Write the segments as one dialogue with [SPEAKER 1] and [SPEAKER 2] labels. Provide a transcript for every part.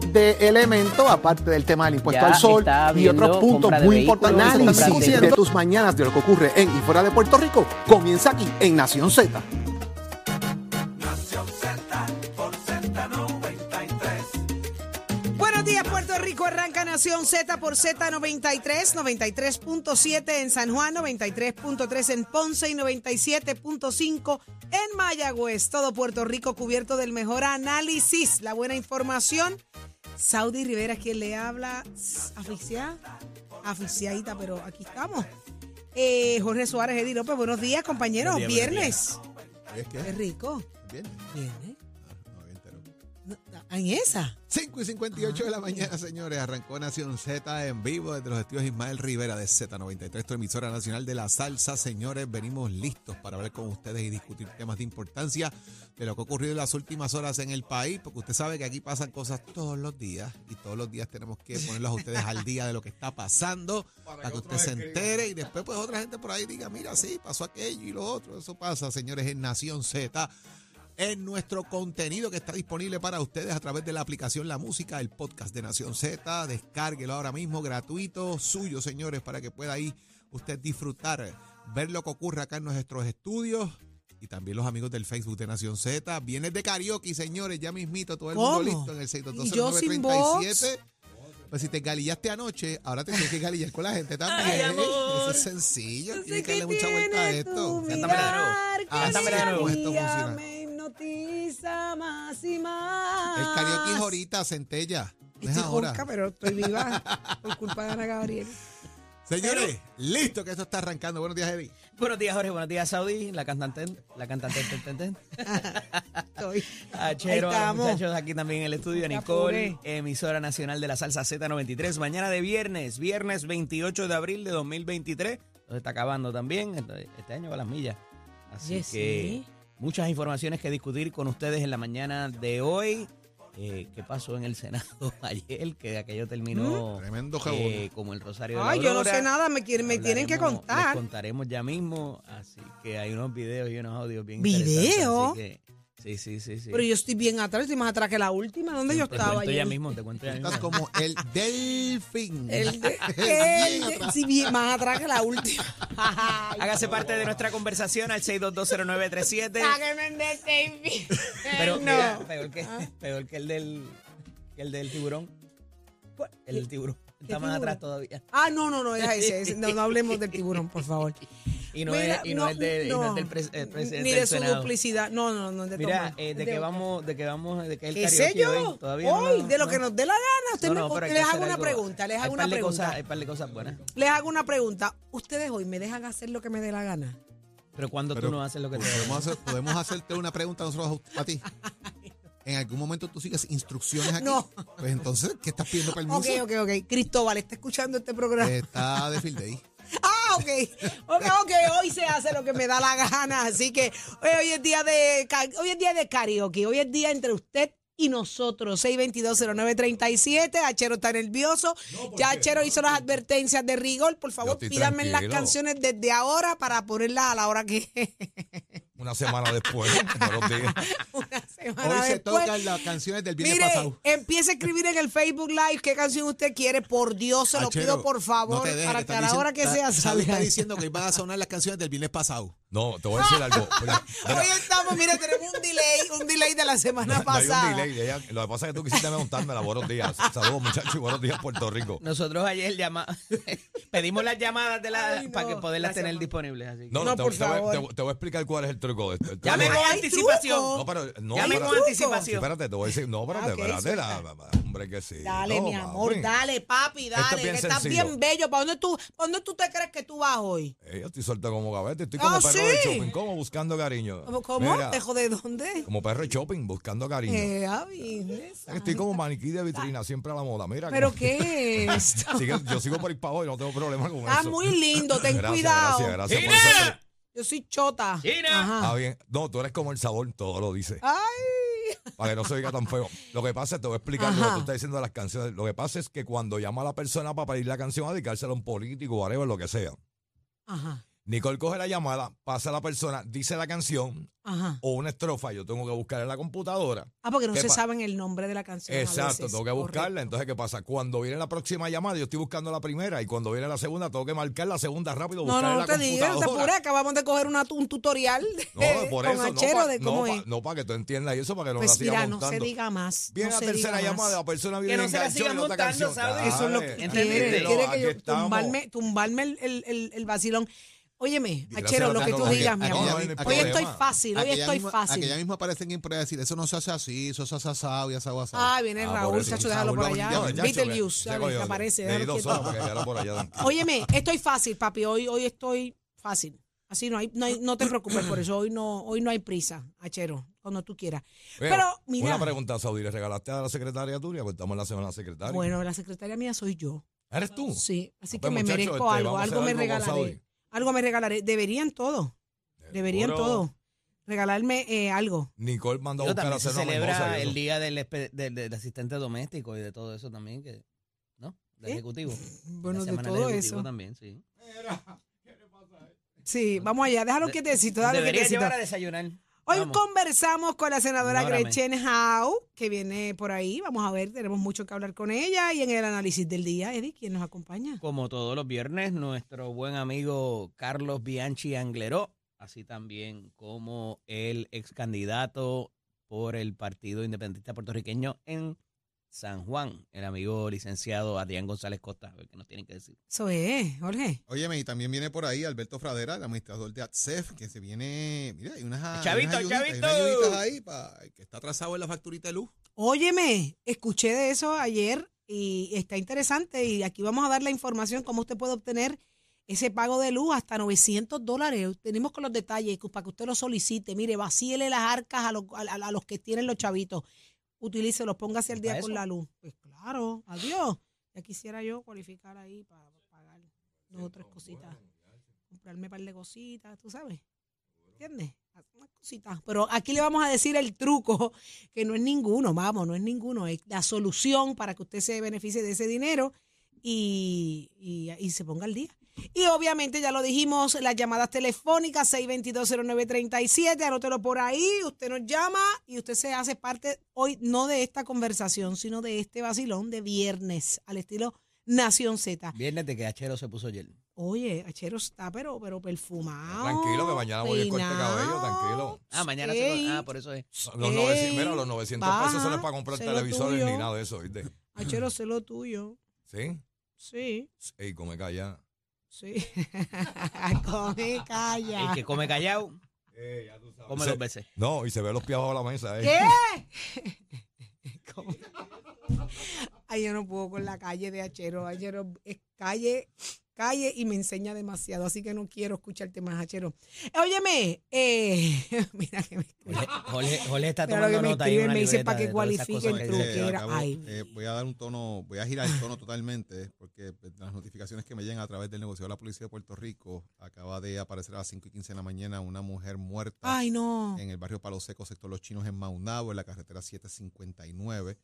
[SPEAKER 1] de elemento, aparte del tema del impuesto
[SPEAKER 2] Ya
[SPEAKER 1] al sol y otros puntos muy importantes análisis de tus mañanas de lo que ocurre en y fuera de Puerto Rico comienza aquí en Nación Z.
[SPEAKER 3] Z por Z93, 93.7 en San Juan, 93.3 en Ponce y 97.5 en Mayagüez. Todo Puerto Rico cubierto del mejor análisis, la buena información. Saudi Rivera, quien le habla, aficiada, aficiadita, pero aquí estamos. Eh, Jorge Suárez, Eddie López, buenos días, compañeros.
[SPEAKER 4] Buenos días, buenos
[SPEAKER 3] Viernes.
[SPEAKER 4] ¿Es
[SPEAKER 3] Qué rico. Viernes. En esa.
[SPEAKER 4] 5 y 58 de la mañana, señores. Arrancó Nación Z en vivo desde los estudios Ismael Rivera de Z93, tu emisora nacional de la salsa. Señores, venimos listos para hablar con ustedes y discutir temas de importancia de lo que ha ocurrido en las últimas horas en el país, porque usted sabe que aquí pasan cosas todos los días y todos los días tenemos que ponerlos a ustedes al día de lo que está pasando para, que usted se entere y después pues otra gente por ahí diga, mira, sí, pasó aquello y lo otro. Eso pasa, señores, en Nación Z en nuestro contenido que está disponible para ustedes a través de la aplicación La Música, el podcast de Nación Z. Descárguelo ahora mismo, gratuito, suyo, señores, para que pueda ahí usted disfrutar, ver lo que ocurre acá en nuestros estudios. Y también los amigos del Facebook de Nación Z. Vienes de karaoke, señores, ya mismito, todo el mundo listo en el
[SPEAKER 3] ¿Y yo sin voz?
[SPEAKER 4] 6220937. Pues si te galillaste anoche, ahora te tienes que galillar con la gente también. Eso es sencillo,
[SPEAKER 3] No
[SPEAKER 4] tienes que darle mucha vuelta a esto. Cántame de nuevo.
[SPEAKER 3] mirar, que
[SPEAKER 4] Cántame de
[SPEAKER 3] día
[SPEAKER 4] nuevo.
[SPEAKER 3] a
[SPEAKER 4] Esto funciona.
[SPEAKER 3] Hipnotiza más y más.
[SPEAKER 4] El karaoke es ahorita, centella. No es
[SPEAKER 3] Estoy
[SPEAKER 4] ahora.
[SPEAKER 3] pero estoy viva por culpa de Ana Gabriel.
[SPEAKER 4] Señores, listo que esto está arrancando. Buenos días, Eddie.
[SPEAKER 2] Buenos días, Jorge. Buenos días, Saudi. La cantante. La cantante. ten, ten, ten.
[SPEAKER 3] Estoy.
[SPEAKER 2] A Chero,
[SPEAKER 3] Ahí
[SPEAKER 2] a los
[SPEAKER 3] estamos.
[SPEAKER 2] muchachos aquí también en el estudio. Nicole, emisora nacional de la salsa Z93. Mañana de viernes, viernes 28 de abril de 2023. Nos está acabando también. Este este año va a las millas. Así
[SPEAKER 3] Oye,
[SPEAKER 2] que
[SPEAKER 3] sí.
[SPEAKER 2] Muchas informaciones que discutir con ustedes en la mañana de hoy. Eh, ¿Qué pasó en el Senado ayer? Que aquello terminó
[SPEAKER 4] Tremendo
[SPEAKER 2] eh, como el Rosario de la
[SPEAKER 3] Ay, yo no
[SPEAKER 2] Aurora.
[SPEAKER 3] sé nada, me, quieren, me tienen que
[SPEAKER 2] Hablaremos- Les
[SPEAKER 3] contar.
[SPEAKER 2] contaremos ya mismo, así que hay unos videos y unos audios bien
[SPEAKER 3] ¿Video?
[SPEAKER 2] interesantes. así que- sí, sí, sí, sí.
[SPEAKER 3] Pero yo estoy bien atrás, estoy más atrás que la última. ¿Dónde yo
[SPEAKER 2] te
[SPEAKER 3] estaba?
[SPEAKER 2] cuento ya mismo, te cuento ya mismo.
[SPEAKER 4] Estás como el delfín.
[SPEAKER 3] El de, el
[SPEAKER 4] atrás.
[SPEAKER 3] sí, bien, más atrás que la última.
[SPEAKER 2] Hágase parte de nuestra conversación al 6220937.
[SPEAKER 3] Sáquenme de David.
[SPEAKER 2] Pero
[SPEAKER 3] no.
[SPEAKER 2] mira, peor que, peor que el del que el del tiburón. El del tiburón. Está más
[SPEAKER 3] tiburón?
[SPEAKER 2] atrás todavía.
[SPEAKER 3] Ah, no, no, no, deja ese. ese. No, no hablemos del tiburón, por favor.
[SPEAKER 2] Y no,
[SPEAKER 3] Mira,
[SPEAKER 2] es, y no, es, de- y no es del pres- eh, presidente
[SPEAKER 3] Ni de
[SPEAKER 2] del
[SPEAKER 3] su
[SPEAKER 2] Senado.
[SPEAKER 3] duplicidad. No, no, no. De
[SPEAKER 2] Mira,
[SPEAKER 3] Tomás.
[SPEAKER 2] eh, de
[SPEAKER 3] De-
[SPEAKER 2] que vamos, de que vamos, de que el
[SPEAKER 3] ¿Qué sé yo?
[SPEAKER 2] hoy, todavía
[SPEAKER 3] Hoy,
[SPEAKER 2] no-
[SPEAKER 3] de lo
[SPEAKER 2] no.
[SPEAKER 3] que nos dé la gana. Usted
[SPEAKER 2] No,
[SPEAKER 3] me- les hago una
[SPEAKER 2] algo.
[SPEAKER 3] pregunta, les hago una pregunta.
[SPEAKER 2] Cosas, hay par de cosas buenas.
[SPEAKER 3] Les hago una pregunta. Ustedes hoy me dejan hacer lo que me dé la gana.
[SPEAKER 2] Pero cuando tú no haces lo que te
[SPEAKER 4] podemos, hacer- podemos hacerte una pregunta nosotros a ti. En algún momento tú sigues instrucciones aquí.
[SPEAKER 3] No.
[SPEAKER 4] Pues entonces, ¿qué estás pidiendo permiso?
[SPEAKER 3] Ok, ok, ok. Cristóbal, ¿está escuchando este programa?
[SPEAKER 4] Está de field day.
[SPEAKER 3] Ok. Ok, ok. Hoy se hace lo que me da la gana. Así que hoy, hoy es día de hoy es día de karaoke. Hoy es día entre usted y nosotros. 6220937. Achero está nervioso. ya Achero hizo las advertencias de rigor. Por favor, pídanme las canciones desde ahora para ponerlas a la hora que
[SPEAKER 5] Una semana después, buenos días.
[SPEAKER 3] una semana
[SPEAKER 4] Hoy se
[SPEAKER 3] después.
[SPEAKER 4] tocan las canciones del viernes
[SPEAKER 3] Mire,
[SPEAKER 4] pasado.
[SPEAKER 3] empiece a escribir en el Facebook Live qué canción usted quiere. Por Dios, se lo
[SPEAKER 4] Achero,
[SPEAKER 3] pido por favor.
[SPEAKER 4] no te dejes,
[SPEAKER 3] para
[SPEAKER 4] que
[SPEAKER 3] a la hora que sea salga.
[SPEAKER 4] está diciendo que van a sonar las canciones del viernes pasado.
[SPEAKER 5] No, te voy a decir algo. Mira, mira,
[SPEAKER 3] Hoy estamos, mira, tenemos un delay, un delay de la semana
[SPEAKER 5] no, no hay
[SPEAKER 3] pasada.
[SPEAKER 5] un delay. ella- lo que pasa es que tú quisiste preguntarme buenos días. Saludos, muchachos, y buenos días, Puerto Rico.
[SPEAKER 2] Nosotros ayer llama pedimos las llamadas de la
[SPEAKER 3] Ay, no.
[SPEAKER 2] para que poderlas
[SPEAKER 3] Gracias,
[SPEAKER 2] tener disponibles. Así que-
[SPEAKER 5] No,
[SPEAKER 3] No,
[SPEAKER 5] te,
[SPEAKER 3] por
[SPEAKER 5] te
[SPEAKER 3] favor.
[SPEAKER 5] te- te voy a explicar cuál es el truco de esto.
[SPEAKER 2] Llame con anticipación.
[SPEAKER 3] truco.
[SPEAKER 5] No, pero no,
[SPEAKER 2] Llame con anticipación.
[SPEAKER 5] espérate, te voy a decir. No, espérate,
[SPEAKER 3] Ah, ok,
[SPEAKER 5] espérate. la- hombre, que sí.
[SPEAKER 3] Dale,
[SPEAKER 5] No,
[SPEAKER 3] mi amor, dale, papi,
[SPEAKER 5] Esto es
[SPEAKER 3] dale,
[SPEAKER 5] bien
[SPEAKER 3] que estás bien bello. ¿Para dónde tú, para dónde tú te crees que tú vas hoy?
[SPEAKER 5] Eh, yo estoy suelto como gavete, estoy
[SPEAKER 3] Ah,
[SPEAKER 5] como perro de como buscando cariño.
[SPEAKER 3] ¿Cómo? cómo?
[SPEAKER 5] Mira,
[SPEAKER 3] ¿Dejo de dónde?
[SPEAKER 5] como perro de shopping, buscando cariño.
[SPEAKER 3] Eh, esa.
[SPEAKER 5] Estoy como maniquí de vitrina, siempre a la moda. Mira,
[SPEAKER 3] ¿Pero
[SPEAKER 5] como-
[SPEAKER 3] qué es
[SPEAKER 5] yo sigo por ahí para abajo y no tengo problema con
[SPEAKER 3] Está
[SPEAKER 5] eso.
[SPEAKER 3] muy lindo, ten
[SPEAKER 5] Gracias,
[SPEAKER 3] cuidado.
[SPEAKER 5] Gracias, gracias. por.
[SPEAKER 3] Yo soy chota.
[SPEAKER 2] China.
[SPEAKER 3] Ajá.
[SPEAKER 5] Ah, bien. No, tú eres como el sabor, todo lo dice.
[SPEAKER 3] Ay.
[SPEAKER 5] Para que no se oiga tan feo. Lo que pasa es, te voy a explicar lo que tú estás diciendo de las canciones. Lo que pasa es que cuando llama a la persona para pedir la canción, a dedicársela a un político, whatever, lo que sea.
[SPEAKER 3] Ajá.
[SPEAKER 5] Nicole coge la llamada, pasa a la persona, dice la canción
[SPEAKER 3] Ajá.
[SPEAKER 5] o una estrofa, yo tengo que buscar en la computadora.
[SPEAKER 3] Ah, porque no
[SPEAKER 5] ¿Qué
[SPEAKER 3] se saben el nombre de la canción. a
[SPEAKER 5] Exacto,
[SPEAKER 3] veces.
[SPEAKER 5] tengo que buscarla.
[SPEAKER 3] Correcto.
[SPEAKER 5] Entonces, ¿qué pasa? Cuando viene la próxima llamada, yo estoy buscando la primera y cuando viene la segunda, tengo que marcar la segunda rápido,
[SPEAKER 3] No,
[SPEAKER 5] buscar
[SPEAKER 3] no,
[SPEAKER 5] en
[SPEAKER 3] no
[SPEAKER 5] la
[SPEAKER 3] te digas, no te apures. Acabamos de coger una- un tutorial
[SPEAKER 5] No, por
[SPEAKER 3] con
[SPEAKER 5] eso,
[SPEAKER 3] Achero
[SPEAKER 5] no, pa-
[SPEAKER 3] de cómo
[SPEAKER 5] no,
[SPEAKER 3] es.
[SPEAKER 5] pa- no, para que tú entiendas y eso, para que no
[SPEAKER 3] pues
[SPEAKER 5] la siga
[SPEAKER 3] mira, no
[SPEAKER 5] montando.
[SPEAKER 3] se diga más.
[SPEAKER 5] Viene
[SPEAKER 3] no
[SPEAKER 5] la
[SPEAKER 3] se
[SPEAKER 5] tercera llamada,
[SPEAKER 3] más.
[SPEAKER 5] la persona viene
[SPEAKER 2] Que no se la
[SPEAKER 5] otra
[SPEAKER 2] montando,
[SPEAKER 5] canción.
[SPEAKER 2] ¿sabes?
[SPEAKER 3] Eso es lo que quiere. Quiere que yo tumbarme, tumbarme el, el, el, el vacilón. Óyeme, Achero, lo que tú digas, mi amor. Hoy estoy fácil, hoy estoy fácil.
[SPEAKER 4] Aquella misma aparece en para decir, eso no se hace así, eso se hace asado y asado asado.
[SPEAKER 3] Ah, viene
[SPEAKER 5] Ah,
[SPEAKER 3] Raúl, chacho, déjalo por allá. Beetlejuice, aparece. Óyeme, estoy fácil, papi. Hoy, hoy estoy fácil. Así no hay, no hay, no te preocupes por eso. Hoy no, hoy no hay prisa, Achero, cuando tú quieras.
[SPEAKER 5] Oye,
[SPEAKER 3] Pero, mira,
[SPEAKER 5] Una pregunta, Saudi, ¿le regalaste a la secretaria tuya? Pues estamos en la semana secretaria.
[SPEAKER 3] bueno, la secretaria mía soy yo.
[SPEAKER 5] ¿Eres tú?
[SPEAKER 3] Sí, así
[SPEAKER 5] Pues,
[SPEAKER 3] que me merezco
[SPEAKER 5] este,
[SPEAKER 3] algo, algo me regalaré. Algo me regalaré. Deberían todo, deberían
[SPEAKER 5] Seguro.
[SPEAKER 3] todo. Regalarme eh, algo.
[SPEAKER 5] Nicole mandó a
[SPEAKER 2] Yo
[SPEAKER 5] buscar a
[SPEAKER 2] también se
[SPEAKER 5] hacer una
[SPEAKER 2] celebra
[SPEAKER 5] mimosa y
[SPEAKER 2] el
[SPEAKER 5] eso.
[SPEAKER 2] día del, espe- del- del asistente doméstico y de todo eso también, que, ¿no? Del
[SPEAKER 3] ¿Qué?
[SPEAKER 2] ejecutivo.
[SPEAKER 3] Bueno,
[SPEAKER 2] La
[SPEAKER 3] de
[SPEAKER 2] semana del
[SPEAKER 3] todo
[SPEAKER 2] ejecutivo
[SPEAKER 3] eso.
[SPEAKER 2] también, sí.
[SPEAKER 3] Sí, vamos allá, déjalo
[SPEAKER 2] De-
[SPEAKER 3] quietecito, déjalo
[SPEAKER 2] Debería
[SPEAKER 3] quietecito.
[SPEAKER 2] llevar a desayunar.
[SPEAKER 3] Hoy
[SPEAKER 2] Vamos.
[SPEAKER 3] conversamos con la senadora. Gretchen Howe, que viene por ahí. Vamos a ver, tenemos mucho que hablar con ella. Y en el análisis del día, Eddie, ¿quién nos acompaña?
[SPEAKER 2] Como todos los viernes, nuestro buen amigo Carlos Bianchi Angleró, así también como el ex candidato por el Partido Independentista Puertorriqueño en San Juan, el amigo licenciado Adrián González Costa, a ver qué nos tienen que decir.
[SPEAKER 3] Eso es, Jorge.
[SPEAKER 4] Óyeme, y también viene por ahí Alberto Fradera, el administrador de ATSEF, que se viene, mira, hay unas, hay
[SPEAKER 2] Chavito,
[SPEAKER 4] unas ayuditas, hay
[SPEAKER 2] chavito.
[SPEAKER 4] unas ayuditas ahí pa- que está atrasado en la facturita de luz.
[SPEAKER 3] Óyeme, escuché de eso ayer y está interesante. Y aquí vamos a dar la información cómo usted puede obtener ese pago de luz hasta 900 dólares. Tenemos con los detalles que- para que usted lo solicite. Mire, vacíele las arcas a los, a los que tienen los chavitos. Utilícelos, póngase al día
[SPEAKER 2] ¿Para
[SPEAKER 3] con la luz. Pues claro, adiós. Ya quisiera yo cualificar ahí para pagar dos o tres cositas. Comprarme un par de cositas, tú sabes. ¿Entiendes? Unas cositas. Pero aquí le vamos a decir el truco, que no es ninguno, vamos, no es ninguno. Es la solución para que usted se beneficie de ese dinero y, y- y se ponga al día. Y obviamente, ya lo dijimos, las llamadas telefónicas 6220937, anótelo por ahí, usted nos llama y usted se hace parte hoy no de esta conversación, sino de este vacilón de viernes, al estilo Nación Z.
[SPEAKER 2] Viernes de que Achero se puso ayer.
[SPEAKER 3] Oye, Achero está pero, pero perfumado.
[SPEAKER 5] Tranquilo, que mañana voy a corte de cabello, tranquilo.
[SPEAKER 2] Ah, mañana
[SPEAKER 3] Ey.
[SPEAKER 2] se lo- Ah, por eso es.
[SPEAKER 5] Los
[SPEAKER 3] Ey,
[SPEAKER 5] 900, mira, los 900 pesos son
[SPEAKER 3] baja,
[SPEAKER 5] para comprar televisores
[SPEAKER 3] tuyo.
[SPEAKER 5] ni nada de eso, ¿viste?
[SPEAKER 3] Achero, sé lo tuyo.
[SPEAKER 5] ¿Sí?
[SPEAKER 3] Sí,
[SPEAKER 5] Ey, come calla.
[SPEAKER 3] sí. Come calla.
[SPEAKER 2] El que come callado, come
[SPEAKER 5] Se-
[SPEAKER 2] dos veces.
[SPEAKER 5] No, y se ve los pies bajo la mesa. ¿eh?
[SPEAKER 3] ¿Qué? Come. Ay, yo no puedo con la calle de Achero. Achero es calle, calle y me enseña demasiado, así que no quiero escucharte más, Achero. Óyeme, eh, mira que me
[SPEAKER 2] Jorge, Jorge- está tomando
[SPEAKER 3] que me
[SPEAKER 2] nota ahí
[SPEAKER 3] me dice para que cualifique el ay.
[SPEAKER 4] eh, voy a dar un tono, voy a girar el tono totalmente, porque pues, las notificaciones que me llegan a través del negocio de la Policía de Puerto Rico, acaba de aparecer a las 5 y 15 de la mañana una mujer muerta
[SPEAKER 3] Ay, no.
[SPEAKER 4] en el barrio Palo Seco, sector Los Chinos, en Maunabo, en la carretera 759.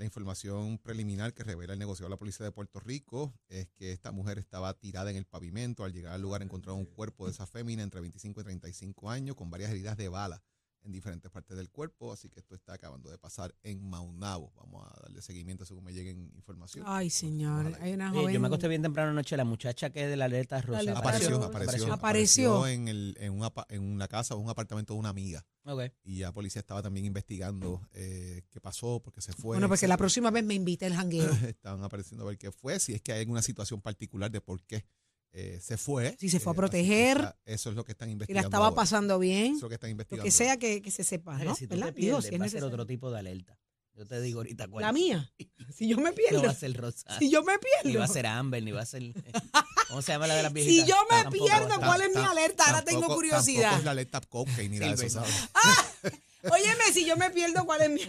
[SPEAKER 4] La información preliminar que revela el negocio de la Policía de Puerto Rico es que esta mujer estaba tirada en el pavimento. Al llegar al lugar encontraron un cuerpo de esa fémina entre 25 y 35 años con varias heridas de bala en diferentes partes del cuerpo, así que esto está acabando de pasar en Maunabo. Vamos a darle seguimiento según me lleguen información.
[SPEAKER 3] Ay, señor. Hay una
[SPEAKER 2] Oye,
[SPEAKER 3] joven.
[SPEAKER 2] yo me acosté bien temprano anoche, la muchacha que es de la alerta rosa.
[SPEAKER 3] alerta
[SPEAKER 4] Apareció,
[SPEAKER 3] rosa.
[SPEAKER 4] apareció,
[SPEAKER 3] Apareció.
[SPEAKER 4] apareció en, el, en, una, apa- en una casa o un apartamento de una amiga.
[SPEAKER 2] Ok.
[SPEAKER 4] Y ya policía estaba también investigando eh, qué pasó, por qué se fue.
[SPEAKER 3] bueno, porque la próxima vez me invita el jangueo.
[SPEAKER 4] Estaban apareciendo a ver qué fue, si es que hay alguna situación particular de por qué eh, se fue.
[SPEAKER 3] Si se fue a
[SPEAKER 4] Eh,
[SPEAKER 3] proteger.
[SPEAKER 4] está- eso es lo que están
[SPEAKER 3] Y la
[SPEAKER 4] investigando.
[SPEAKER 3] estaba
[SPEAKER 4] ahora.
[SPEAKER 3] pasando bien.
[SPEAKER 4] Eso es lo que están
[SPEAKER 3] Lo
[SPEAKER 4] investigando.
[SPEAKER 3] que sea que, que se sepa, ¿no?
[SPEAKER 2] si tú
[SPEAKER 3] ¿Verdad?
[SPEAKER 2] te
[SPEAKER 3] Digo,
[SPEAKER 2] pierdes,
[SPEAKER 3] si
[SPEAKER 2] va a ser otro tipo de alerta. Yo te digo ahorita cuál.
[SPEAKER 3] La mía. Si yo me
[SPEAKER 2] No
[SPEAKER 3] pierdo.
[SPEAKER 2] va a ser rosa.
[SPEAKER 3] Si yo me
[SPEAKER 2] Ni va
[SPEAKER 3] pierdo.
[SPEAKER 2] a ser Amber, ni va a ser... ¿Cómo se llama la de las
[SPEAKER 3] Si
[SPEAKER 2] viejitas?
[SPEAKER 3] yo me
[SPEAKER 2] Tampoco
[SPEAKER 3] pierdo, ¿cuál es mi alerta? Ahora tengo curiosidad.
[SPEAKER 4] Es la alerta cocaine ni nada de eso. ¿sabes?
[SPEAKER 3] Óyeme, si yo me pierdo, ¿cuál es mi?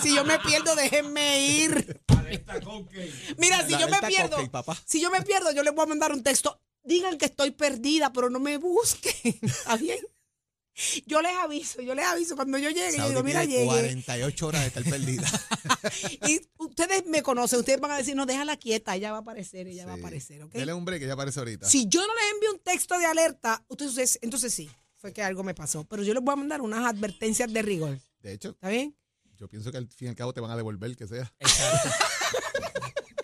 [SPEAKER 3] Si yo me pierdo, déjenme ir. Mira, si
[SPEAKER 4] La
[SPEAKER 3] yo me
[SPEAKER 4] alerta
[SPEAKER 3] pierdo,
[SPEAKER 4] cocaine,
[SPEAKER 3] si yo me pierdo, yo les voy a mandar un texto. Digan que estoy perdida, pero no me busquen. ¿Está bien? Yo les aviso, yo les aviso. Cuando yo llegue, yo
[SPEAKER 4] Saudi
[SPEAKER 3] digo, mira, llegué.
[SPEAKER 4] 48 horas de estar perdida.
[SPEAKER 3] Y ustedes me conocen, ustedes van a decir, no, déjala quieta, ella va a aparecer, ella va a aparecer, ¿ok?
[SPEAKER 4] Dele un break que ya aparece ahorita.
[SPEAKER 3] Si yo no les envío un texto de alerta, ustedes, entonces sí, fue que algo me pasó. Pero yo les voy a mandar unas advertencias de rigor.
[SPEAKER 4] De hecho,
[SPEAKER 3] ¿Está bien?
[SPEAKER 4] yo pienso que al fin y al cabo te van a devolver que sea.
[SPEAKER 2] Exacto.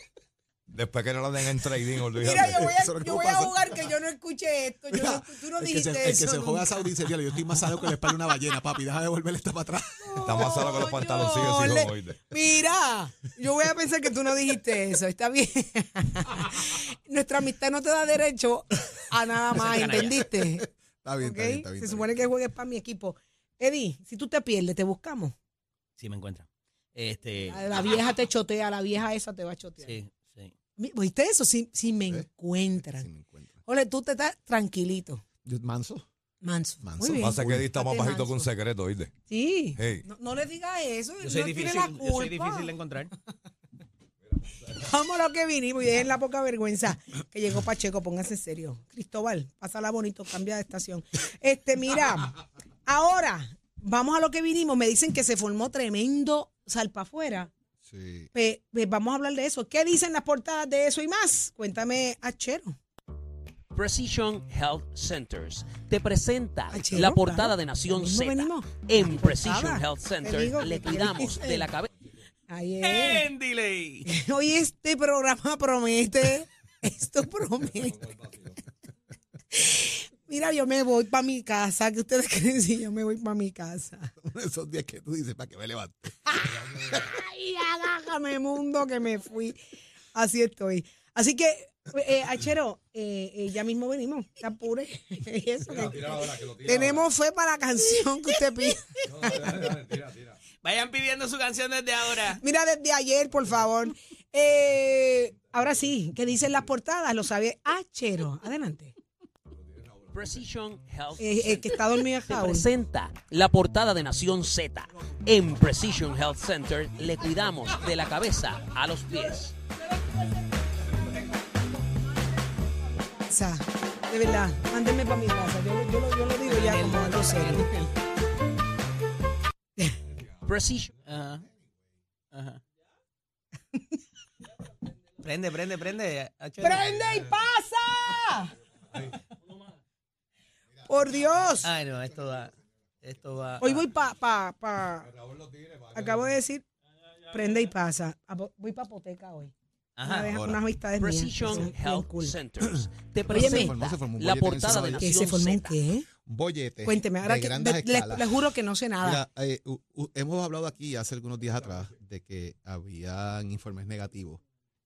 [SPEAKER 5] Después que no lo den en trading, olvídate.
[SPEAKER 3] Mira, yo voy a,
[SPEAKER 4] Eso
[SPEAKER 3] yo voy a jugar que yo no escuché esto. Yo no- tú no
[SPEAKER 4] que
[SPEAKER 3] dijiste
[SPEAKER 4] se, el que
[SPEAKER 3] eso.
[SPEAKER 4] se juega a. Saudi dice, "Diablo, yo estoy más sano que la espalda una ballena, papi. Deja de devolverle esta para atrás.
[SPEAKER 5] Está más solo que los pantaloncillos
[SPEAKER 3] No,
[SPEAKER 5] y
[SPEAKER 3] le-. Mira, yo voy a pensar que tú no dijiste eso, está bien. Nuestra amistad no te da derecho a nada más, ¿entendiste?
[SPEAKER 4] Está bien,
[SPEAKER 3] ¿Ok?
[SPEAKER 4] está bien, está bien.
[SPEAKER 3] Se supone que juegues para mi equipo. Eddie, si tú te pierdes, te buscamos.
[SPEAKER 2] Sí, me encuentran. Este,
[SPEAKER 3] La, la vieja te chotea, la vieja esa te va a chotear.
[SPEAKER 2] sí,
[SPEAKER 3] ¿Viste eso? Si, si me
[SPEAKER 4] ¿Eh?
[SPEAKER 3] encuentran.
[SPEAKER 4] Sí, me.
[SPEAKER 3] Ole, tú te estás tranquilito.
[SPEAKER 4] Manso.
[SPEAKER 3] Manso.
[SPEAKER 4] Manso.
[SPEAKER 3] Muy bien.
[SPEAKER 5] Pasa que está más bajito que un secreto, ¿oíste?
[SPEAKER 3] Sí.
[SPEAKER 5] Hey.
[SPEAKER 3] No, no le digas eso.
[SPEAKER 2] Yo soy,
[SPEAKER 3] no tiene
[SPEAKER 2] difícil,
[SPEAKER 3] la
[SPEAKER 2] yo soy
[SPEAKER 3] culpa.
[SPEAKER 2] difícil de encontrar.
[SPEAKER 3] Vamos a lo que vinimos y dejen la poca vergüenza que llegó Pacheco, póngase en serio. Cristóbal, pásala bonito, cambia de estación. Este, mira, ahora vamos a lo que vinimos. Me dicen que se formó tremendo salpa afuera.
[SPEAKER 4] Sí.
[SPEAKER 3] Pe- vamos a hablar de eso. ¿Qué dicen las portadas de eso y más? Cuéntame, Achero.
[SPEAKER 6] Precision Health Centers te presenta la portada
[SPEAKER 3] claro.
[SPEAKER 6] de Nación Z.
[SPEAKER 3] venimos.
[SPEAKER 6] En Precision
[SPEAKER 3] Portada.
[SPEAKER 6] Health
[SPEAKER 3] Te
[SPEAKER 6] Center
[SPEAKER 3] digo
[SPEAKER 6] le cuidamos de la cabeza.
[SPEAKER 3] Ahí es.
[SPEAKER 2] ¡En delay!
[SPEAKER 3] Hoy este programa promete. Esto promete. Mira, yo me voy para mi casa. ¿Qué ustedes creen si yo me voy para mi casa?
[SPEAKER 4] Uno de esos días que tú dices para que me levante.
[SPEAKER 3] Ay, agájame, mundo, que me fui. Así estoy. Así que, eh, Achero, eh, eh, ya mismo venimos. Te apure. Y eso que- Tenemos fe para la canción que usted pide.
[SPEAKER 2] Vayan pidiendo su canción desde ahora.
[SPEAKER 3] Mira, desde ayer, por favor. Eh, ahora sí, ¿qué dicen las portadas? Lo sabe Achero. Adelante.
[SPEAKER 6] Precision Health
[SPEAKER 3] Eh, eh, que está
[SPEAKER 6] te presenta la portada de Nación Z. En Precision Health Center le cuidamos de la cabeza a los pies.
[SPEAKER 3] O sea, de verdad, mándenme para mi casa. Yo, yo lo- yo lo digo ya como algo serio.
[SPEAKER 6] Precision
[SPEAKER 2] Ajá. Ajá. prende, prende, prende.
[SPEAKER 3] ¡Prende y pasa! Por Dios.
[SPEAKER 2] Ay, no, esto va. Esto va.
[SPEAKER 3] Hoy voy para. Pa, pa, acabo de decir, prende y pasa. A po- Voy para Poteca hoy. Una
[SPEAKER 2] Ajá.
[SPEAKER 3] vez-
[SPEAKER 4] ahora.
[SPEAKER 3] unas amistades mías.
[SPEAKER 6] Precision
[SPEAKER 3] bien
[SPEAKER 6] Health
[SPEAKER 3] cool.
[SPEAKER 6] Centers te presenta
[SPEAKER 4] Se formó- se
[SPEAKER 6] la portada de.
[SPEAKER 3] ¿Que se formó qué?
[SPEAKER 4] Bollete.
[SPEAKER 3] Cuénteme, ahora que
[SPEAKER 4] grandes
[SPEAKER 3] le, le-
[SPEAKER 4] escalas.
[SPEAKER 3] le juro que no sé nada.
[SPEAKER 4] Mira, eh, hemos hablado aquí hace algunos días atrás de que habían informes negativos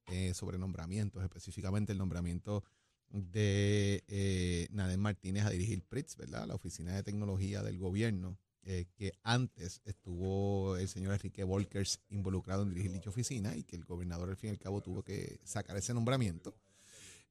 [SPEAKER 4] eh, sobre nombramientos, específicamente el nombramiento de eh, Martínez a dirigir PRITS, ¿verdad? La Oficina de Tecnología del Gobierno, eh, que antes estuvo el señor Enrique Volkers involucrado en dirigir dicha oficina y que el gobernador al fin y al cabo tuvo que sacar ese nombramiento.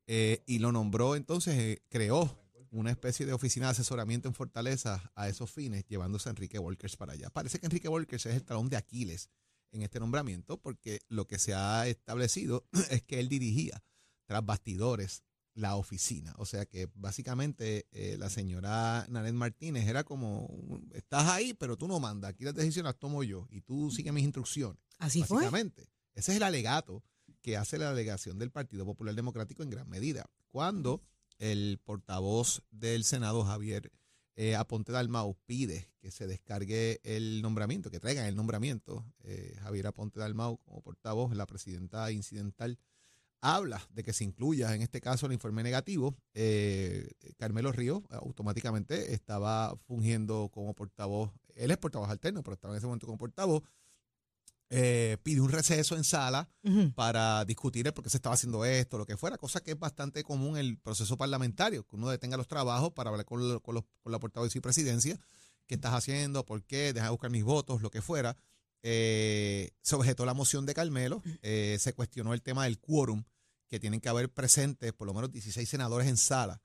[SPEAKER 4] Eh, y lo nombró entonces, eh, creó una especie de oficina de asesoramiento en Fortaleza a esos fines, llevándose a Enrique Volkers para allá. Parece que Enrique Volkers es el talón de Aquiles en este nombramiento, porque lo que se ha establecido es que él dirigía tras bastidores la oficina. O sea que básicamente eh, la señora Nanet Martínez era como, estás ahí, pero tú no mandas, aquí las decisiones las tomo yo y tú sigue mis instrucciones.
[SPEAKER 3] Así fue.
[SPEAKER 4] Básicamente, ese es el alegato que hace la delegación del Partido Popular Democrático en gran medida. Cuando el portavoz del Senado, Javier eh, Aponte Dalmau pide que se descargue el nombramiento, que traigan el nombramiento. eh, Javier Aponte Dalmau como portavoz, la presidenta incidental, habla de que se incluya en este caso el informe negativo. Eh, Carmelo Ríos automáticamente estaba fungiendo como portavoz, él es portavoz alterno, pero estaba en ese momento como portavoz. Eh, pide un receso en sala para discutir el por qué se estaba haciendo esto, lo que fuera, cosa que es bastante común en el proceso parlamentario, que uno detenga los trabajos para hablar con, lo- con los- con la portavoz y presidencia, qué estás haciendo, por qué, deja de buscar mis votos, lo que fuera. Eh, se objetó la moción de Carmelo, eh, se cuestionó el tema del quórum, que tienen que haber presentes por lo menos 16 senadores en sala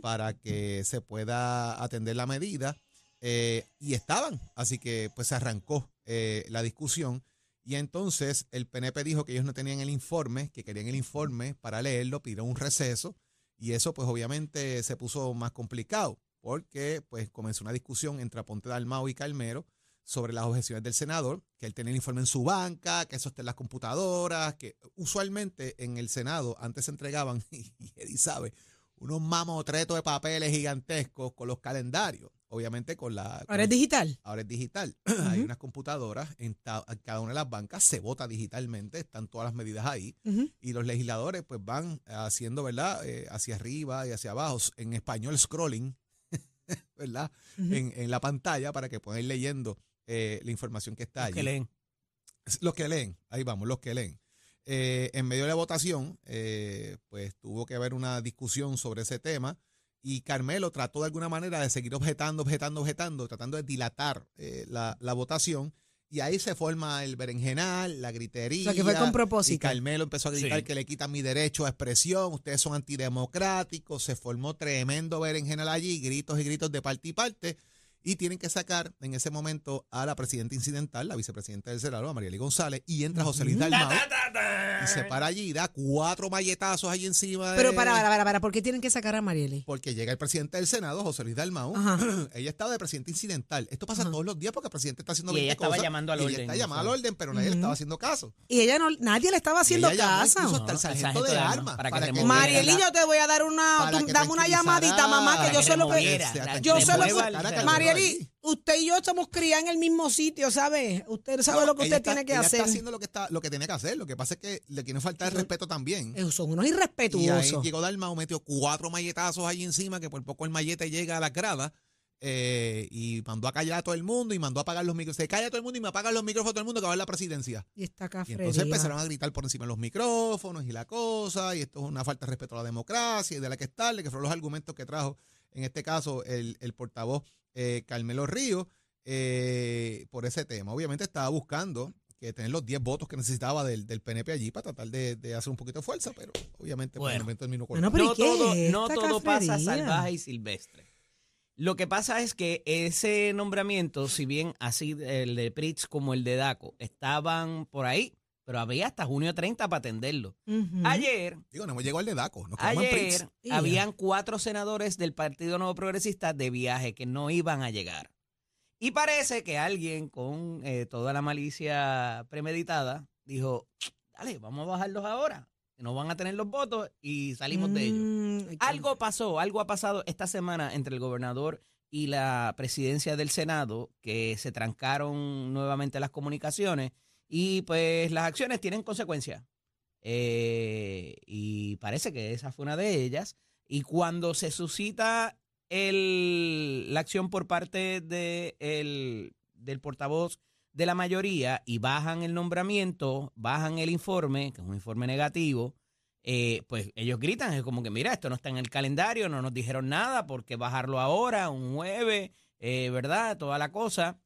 [SPEAKER 4] para que se pueda atender la medida. eh, y estaban, así que pues se arrancó la discusión. Y entonces el PNP dijo que ellos no tenían el informe, que querían el informe para leerlo, pidieron un receso. Y eso pues obviamente se puso más complicado, porque pues comenzó una discusión entre Aponte Dalmau y Calmero sobre las objeciones del senador, que él tenía el informe en su banca, que eso está en las computadoras, que usualmente en el Senado antes se entregaban, y Eddie sabe, unos mamotretos de papeles gigantescos con los calendarios, obviamente con la...
[SPEAKER 3] Ahora es digital.
[SPEAKER 4] Ahora es digital. Hay unas computadoras en, ta- en cada una de las bancas, se vota digitalmente, están todas las medidas ahí y los legisladores pues van haciendo, ¿verdad? Eh, hacia arriba y hacia abajo, en español scrolling, ¿verdad? En, en la pantalla para que puedan ir leyendo eh, la información que está
[SPEAKER 2] Los
[SPEAKER 4] allí.
[SPEAKER 2] que leen.
[SPEAKER 4] Los que leen, ahí vamos, los que leen. Eh, en medio de la votación, eh, pues tuvo que haber una discusión sobre ese tema y Carmelo trató de alguna manera de seguir objetando, objetando, objetando, tratando de dilatar eh, la, la votación y ahí se forma el berenjenal, la gritería.
[SPEAKER 3] O sea, que fue con
[SPEAKER 4] Y
[SPEAKER 3] propósito.
[SPEAKER 4] Carmelo empezó a gritar
[SPEAKER 2] Sí.
[SPEAKER 4] que le quitan mi derecho a expresión, ustedes son antidemocráticos, se formó tremendo berenjenal allí, gritos y gritos de parte y parte, y tienen que sacar en ese momento a la presidenta incidental, la vicepresidenta del Senado, a Marieli González, y entra José Luis Dalmau, y se para allí y da cuatro malletazos allí encima de...
[SPEAKER 3] Pero para, para, para, para, ¿por qué tienen que sacar a Marieli?
[SPEAKER 4] Porque llega el presidente del Senado, José Luis Dalmau. Ella estaba de presidente incidental. Esto pasa
[SPEAKER 3] Ajá.
[SPEAKER 4] todos los días porque el presidente está haciendo
[SPEAKER 2] Y ella
[SPEAKER 4] 20
[SPEAKER 2] estaba
[SPEAKER 4] cosas,
[SPEAKER 2] llamando al
[SPEAKER 4] y
[SPEAKER 2] orden,
[SPEAKER 4] Ella está
[SPEAKER 2] ¿no
[SPEAKER 4] llamando al orden, pero nadie le estaba haciendo caso.
[SPEAKER 3] Y ella no, nadie le estaba haciendo
[SPEAKER 4] ella
[SPEAKER 3] caso.
[SPEAKER 4] incluso hasta el
[SPEAKER 2] No,
[SPEAKER 4] sargento
[SPEAKER 2] sargento
[SPEAKER 4] de
[SPEAKER 2] de
[SPEAKER 4] armas.
[SPEAKER 2] para que
[SPEAKER 4] para
[SPEAKER 3] Marieli, yo te voy a dar una, tú dame una llamadita, mamá, que yo sé lo que...
[SPEAKER 4] Se
[SPEAKER 3] Yo sé lo Marieli, usted y yo estamos criados en el mismo sitio, ¿sabe? Usted sabe
[SPEAKER 4] No,
[SPEAKER 3] lo que usted
[SPEAKER 4] está-
[SPEAKER 3] tiene que
[SPEAKER 4] ella
[SPEAKER 3] hacer.
[SPEAKER 4] está haciendo lo que, está, lo que tiene que hacer. Lo que pasa es que le quieren faltar el respeto también.
[SPEAKER 3] Eh, Son unos
[SPEAKER 4] Y ahí
[SPEAKER 3] irrespetuosos.
[SPEAKER 4] llegó Dalmau, metió cuatro malletazos ahí encima, que por poco el mallete llega a la grada. eh, y mandó a callar a todo el mundo y mandó a apagar los micrófonos. Se calla todo el mundo y me apagan los micrófonos a todo el mundo que va a ver la presidencia.
[SPEAKER 3] Y esta
[SPEAKER 4] Y
[SPEAKER 3] cafrería.
[SPEAKER 4] entonces empezaron a gritar por encima de los micrófonos y la cosa, y esto es una falta de respeto a la democracia y de la que estarle, que fueron los argumentos que trajo, en este caso, el, el portavoz eh, Carmelo Ríos eh, por ese tema. Obviamente estaba buscando que tener los 10 votos que necesitaba del, del PNP allí para tratar de, de hacer un poquito de fuerza, pero obviamente por el
[SPEAKER 2] Bueno.
[SPEAKER 4] momento terminó
[SPEAKER 3] Bueno, ¿y
[SPEAKER 2] no
[SPEAKER 3] qué
[SPEAKER 2] todo, no todo pasa salvaje y silvestre. Lo que pasa es que ese nombramiento, si bien así el de Pritz como el de Daco estaban por ahí, pero había hasta junio 30 para atenderlo. Ayer,
[SPEAKER 4] Digo, no hemos llegado al de DACO, nos en
[SPEAKER 2] ayer habían cuatro senadores del Partido Nuevo Progresista de viaje que no iban a llegar. Y parece que alguien con eh, toda la malicia premeditada dijo, dale, vamos a bajarlos ahora. que No van a tener los votos y salimos de ellos.
[SPEAKER 3] Mm,
[SPEAKER 2] Algo pasó, algo ha pasado esta semana entre el gobernador y la presidencia del Senado, que se trancaron nuevamente las comunicaciones y pues las acciones tienen consecuencias. Eh, y parece que esa fue una de ellas. Y cuando se suscita el, la acción por parte de el- del portavoz de la mayoría y bajan el nombramiento, bajan el informe, que es un informe negativo, eh, pues ellos gritan, es como que mira, esto no está en el calendario, no nos dijeron nada, ¿por qué bajarlo ahora, un jueves, eh, verdad? Toda la cosa.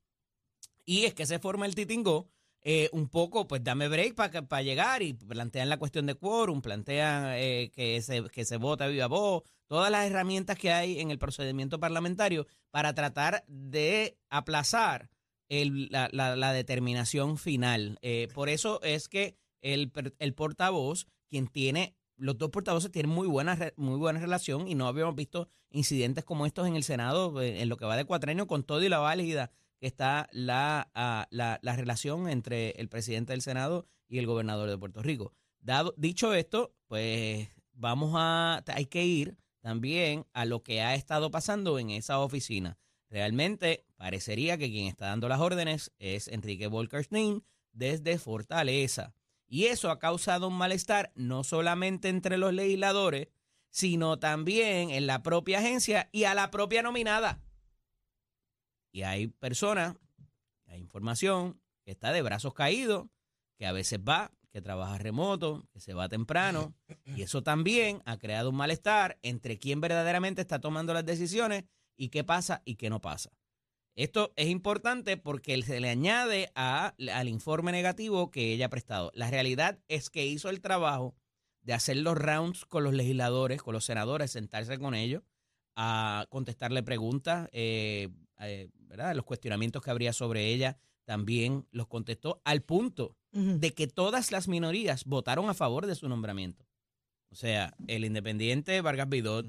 [SPEAKER 2] Y es que se forma el titingo, eh, un poco, pues dame break para llegar y plantean la cuestión de quórum, plantean eh, que, se, que se vota viva voz, todas las herramientas que hay en el procedimiento parlamentario para tratar de aplazar el- la, la- la determinación final. Eh, por eso es que el, el portavoz, quien tiene, los dos portavoces tienen muy buena, muy buena relación y no habíamos visto incidentes como estos en el Senado eh, en lo que va de cuatrenio con todo y la válida que está la, ah, la, la relación entre el presidente del Senado y el gobernador de Puerto Rico. Dado, dicho esto, pues vamos a, hay que ir también a lo que ha estado pasando en esa oficina. Realmente parecería que quien está dando las órdenes es Enrique Volkersnin desde Fortaleza. Y eso ha causado un malestar no solamente entre los legisladores, sino también en la propia agencia y a la propia nominada. Y hay personas, hay información que está de brazos caídos, que a veces va, que trabaja remoto, que se va temprano, y eso también ha creado un malestar entre quién verdaderamente está tomando las decisiones y qué pasa y qué no pasa. Esto es importante porque se le añade al informe negativo que ella ha prestado. La realidad es que hizo el trabajo de hacer los rounds con los legisladores, con los senadores, sentarse con ellos, a contestarle preguntas, eh, eh, ¿verdad? Los cuestionamientos que habría sobre ella también los contestó al punto de que todas las minorías votaron a favor de su nombramiento. O sea, el independiente Vargas Vidot,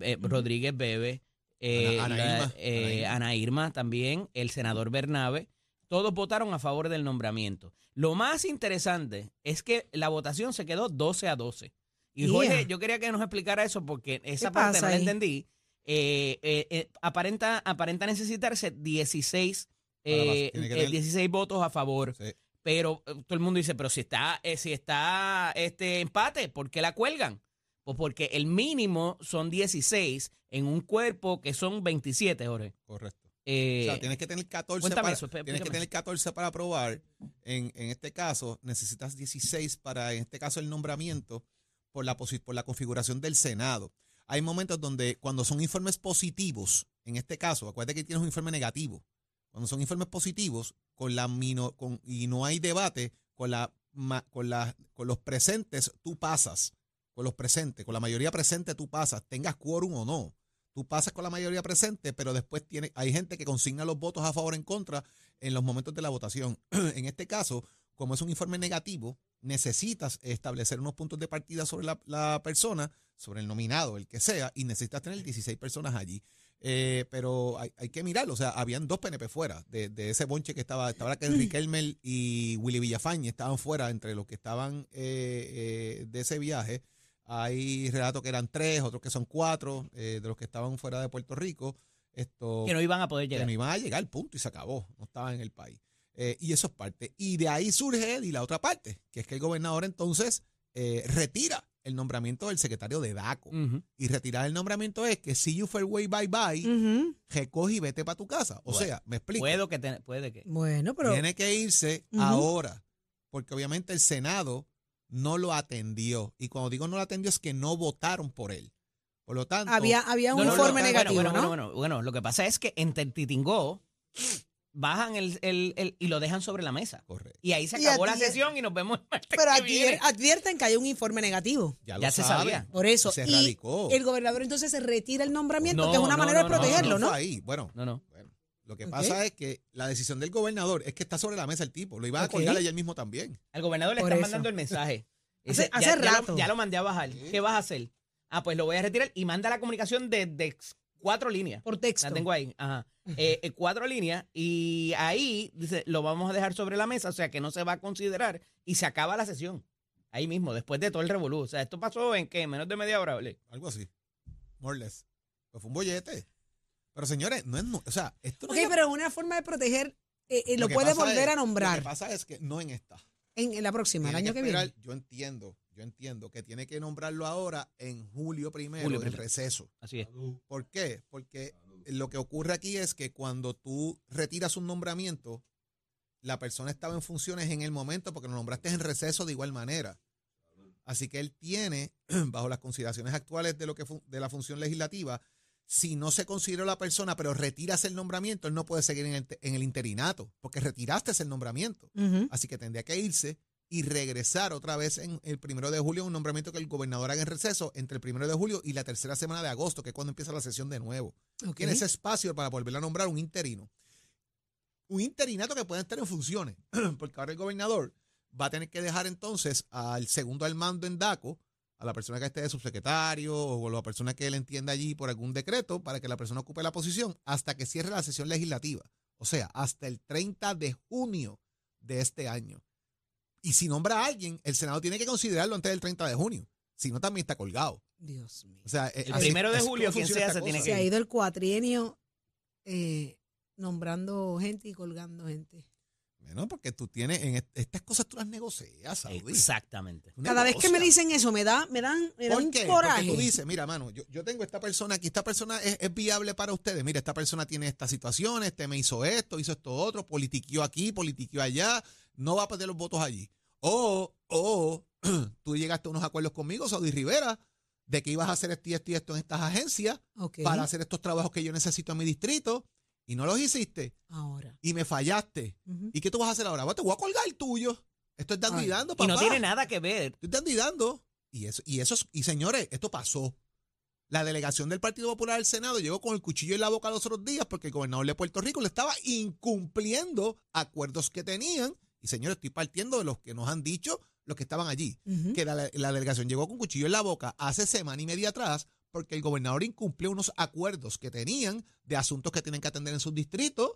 [SPEAKER 2] eh, Rodríguez Bebe, eh,
[SPEAKER 4] Ana- Ana
[SPEAKER 2] la-
[SPEAKER 4] Irma,
[SPEAKER 2] eh,
[SPEAKER 4] Ana Irma.
[SPEAKER 2] Ana Irma también, el senador Bernabe, todos votaron a favor del nombramiento. Lo más interesante es que la votación se quedó 12 a 12. Y
[SPEAKER 3] Yeah.
[SPEAKER 2] Jorge, yo quería que nos explicara eso porque esa
[SPEAKER 3] ¿Qué
[SPEAKER 2] parte no la
[SPEAKER 3] ahí?
[SPEAKER 2] entendí. Eh, eh, eh, aparenta, aparenta necesitarse 16, eh,
[SPEAKER 4] Tiene que tener-
[SPEAKER 2] 16 votos a favor.
[SPEAKER 4] Sí.
[SPEAKER 2] Pero todo el mundo dice, pero si está, eh, si está este empate, ¿por qué la cuelgan? Pues porque el mínimo son 16 en un cuerpo que son 27, Jorge.
[SPEAKER 4] Correcto.
[SPEAKER 2] Eh,
[SPEAKER 4] o sea, tienes que tener 14
[SPEAKER 2] cuéntame
[SPEAKER 4] para,
[SPEAKER 2] eso, explícame
[SPEAKER 4] tienes que tener 14 para aprobar. En, en este caso, necesitas 16 para, en este caso, el nombramiento por la, por la configuración del Senado. Hay momentos donde cuando son informes positivos, en este caso, acuérdate que tienes un informe negativo. Cuando son informes positivos con la mino- con, y no hay debate, con, la, con, la, con los presentes tú pasas. Con los presentes, con la mayoría presente tú pasas, tengas quórum o no. Tú pasas con la mayoría presente, pero después tiene, hay gente que consigna los votos a favor o en contra en los momentos de la votación. en este caso, como es un informe negativo, necesitas establecer unos puntos de partida sobre la, la persona, sobre el nominado, el que sea, y necesitas tener 16 personas allí. Eh, pero hay, hay que mirarlo, o sea, habían dos PNP fuera de, de ese bonche que estaba, estaba Enrique Elmer y Willy Villafañe, estaban fuera entre los que estaban eh, eh, de ese viaje. Hay relatos que eran tres, otros que son cuatro, eh, de los que estaban fuera de Puerto Rico. Esto,
[SPEAKER 2] que no iban a poder
[SPEAKER 4] que
[SPEAKER 2] llegar.
[SPEAKER 4] no iban a llegar, punto, y se acabó. No estaban en el país. Eh, y eso es parte. Y de ahí surge y la otra parte, que es que el gobernador entonces eh, retira el nombramiento del secretario de DACO. Y retirar el nombramiento es que see you fairway, bye bye,
[SPEAKER 3] Ujú.
[SPEAKER 4] recoge y vete para tu casa. O
[SPEAKER 2] Bueno,
[SPEAKER 4] sea, me explico.
[SPEAKER 2] Puedo que te- puede que.
[SPEAKER 3] Bueno, pero
[SPEAKER 4] Tiene que irse ahora, porque obviamente el Senado no lo atendió. Y cuando digo no lo atendió es que no votaron por él. Por lo tanto,
[SPEAKER 3] había, había un
[SPEAKER 2] No, no, no,
[SPEAKER 3] informe
[SPEAKER 2] bueno,
[SPEAKER 3] negativo,
[SPEAKER 2] bueno,
[SPEAKER 3] ¿no?
[SPEAKER 2] bueno, bueno, bueno, lo que pasa es que en Titingó bajan el, el- el- y lo dejan sobre la mesa.
[SPEAKER 4] correcto.
[SPEAKER 2] Y ahí se acabó la sesión y nos vemos el martes
[SPEAKER 3] Pero
[SPEAKER 2] que
[SPEAKER 3] advier-
[SPEAKER 2] viene.
[SPEAKER 3] advierten que hay un informe negativo.
[SPEAKER 4] Ya, lo
[SPEAKER 2] Ya se sabía.
[SPEAKER 3] Por eso.
[SPEAKER 4] Se
[SPEAKER 3] y
[SPEAKER 4] radicó.
[SPEAKER 3] el gobernador entonces se retira el nombramiento,
[SPEAKER 2] No,
[SPEAKER 3] que es una
[SPEAKER 2] no,
[SPEAKER 3] manera
[SPEAKER 2] no,
[SPEAKER 3] de protegerlo,
[SPEAKER 4] no
[SPEAKER 3] ¿no?
[SPEAKER 4] fue ahí. Bueno,
[SPEAKER 2] No, no.
[SPEAKER 4] bueno, lo que pasa es que la decisión del gobernador es que está sobre la mesa el tipo. Lo iban a
[SPEAKER 3] Ok.
[SPEAKER 4] colgar ayer mismo también.
[SPEAKER 2] Al gobernador le
[SPEAKER 3] Por
[SPEAKER 2] están
[SPEAKER 3] eso.
[SPEAKER 2] mandando el mensaje.
[SPEAKER 3] Hace-
[SPEAKER 2] ya, ya
[SPEAKER 3] rato.
[SPEAKER 2] lo, ya lo mandé a bajar. ¿Qué vas a hacer? Ah, pues lo voy a retirar y manda la comunicación de, de cuatro líneas.
[SPEAKER 3] Por texto.
[SPEAKER 2] La tengo ahí. Ajá. Eh, eh, cuatro líneas y ahí dice, lo vamos a dejar sobre la mesa, o sea que no se va a considerar y se acaba la sesión. Ahí mismo, después de todo el revolú. O sea, esto pasó en qué? Menos de media hora, ¿vale?
[SPEAKER 4] Algo así. More or less. Pues fue un bollete. Pero señores, no es. O sea, esto no
[SPEAKER 3] Ok,
[SPEAKER 4] es-
[SPEAKER 3] pero es una forma de proteger, eh, eh, lo,
[SPEAKER 4] que
[SPEAKER 3] puede volver
[SPEAKER 4] es-
[SPEAKER 3] a nombrar
[SPEAKER 4] Lo que pasa es que no en esta.
[SPEAKER 3] en, en la próxima, el año que,
[SPEAKER 4] esperar-
[SPEAKER 3] viene.
[SPEAKER 4] Yo entiendo, yo entiendo que tiene que nombrarlo ahora en julio primero,
[SPEAKER 2] Julio
[SPEAKER 4] en
[SPEAKER 2] primero.
[SPEAKER 4] receso.
[SPEAKER 2] Así es.
[SPEAKER 4] ¿Por qué? Porque lo que ocurre aquí es que cuando tú retiras un nombramiento, la persona estaba en funciones en el momento porque lo nombraste en receso de igual manera. Así que él tiene, bajo las consideraciones actuales de lo que de la función legislativa, si no se consideró la persona, pero retiras el nombramiento, él no puede seguir en el, en el interinato, porque retiraste ese nombramiento. Así que tendría que irse y regresar otra vez en el primero de julio, un nombramiento que el gobernador haga en receso entre el primero de julio y la tercera semana de agosto, que es cuando empieza la sesión de nuevo.
[SPEAKER 3] Ok.
[SPEAKER 4] Tiene ese espacio para volver a nombrar un interino. Un interinato que puede estar en funciones, porque ahora el gobernador va a tener que dejar entonces al segundo al mando en DACO, a la persona que esté de subsecretario o a la persona que él entienda allí por algún decreto para que la persona ocupe la posición hasta que cierre la sesión legislativa. O sea, hasta el 30 de junio de este año. Y si nombra a alguien, el Senado tiene que considerarlo antes del 30 de junio. Si no, también está colgado.
[SPEAKER 3] Dios mío.
[SPEAKER 4] O sea, eh,
[SPEAKER 2] El
[SPEAKER 4] así-
[SPEAKER 2] primero de julio, quien sea, se tiene
[SPEAKER 4] cosa.
[SPEAKER 3] Se ha ido el cuatrienio eh, nombrando gente y colgando gente.
[SPEAKER 4] Bueno, porque tú tienes, en est- estas cosas tú las negocias, Saudi.
[SPEAKER 2] Exactamente.
[SPEAKER 4] Tú
[SPEAKER 3] Cada vez que me dicen eso, me da, me dan, me
[SPEAKER 4] ¿Por
[SPEAKER 3] un
[SPEAKER 4] qué?
[SPEAKER 3] coraje.
[SPEAKER 4] Porque tú dices, mira, mano, yo, yo tengo esta persona aquí, esta persona es, es viable para ustedes. Mira, esta persona tiene esta situación, este me hizo esto, hizo esto otro, politiqueó aquí, politiqueó allá, no va a perder los votos allí. O, o tú llegaste a unos acuerdos conmigo, Saudi Rivera, de que ibas a hacer esto y esto y esto en estas agencias para hacer estos trabajos que yo necesito en mi distrito y no los hiciste
[SPEAKER 3] ahora.
[SPEAKER 4] y me fallaste. ¿Y qué tú vas a hacer ahora? Bueno, te voy a colgar el tuyo. Esto es dando y
[SPEAKER 2] no tiene nada que ver.
[SPEAKER 4] Estoy dando y dando. Y eso, y eso, es- y señores, esto pasó. La delegación del Partido Popular del Senado llegó con el cuchillo en la boca los otros días porque el gobernador de Puerto Rico le estaba incumpliendo acuerdos que tenían. Y señores, estoy partiendo de los que nos han dicho los que estaban allí. Que la, la delegación llegó con cuchillo en la boca hace semana y media atrás porque el gobernador incumplió unos acuerdos que tenían de asuntos que tienen que atender en sus distritos.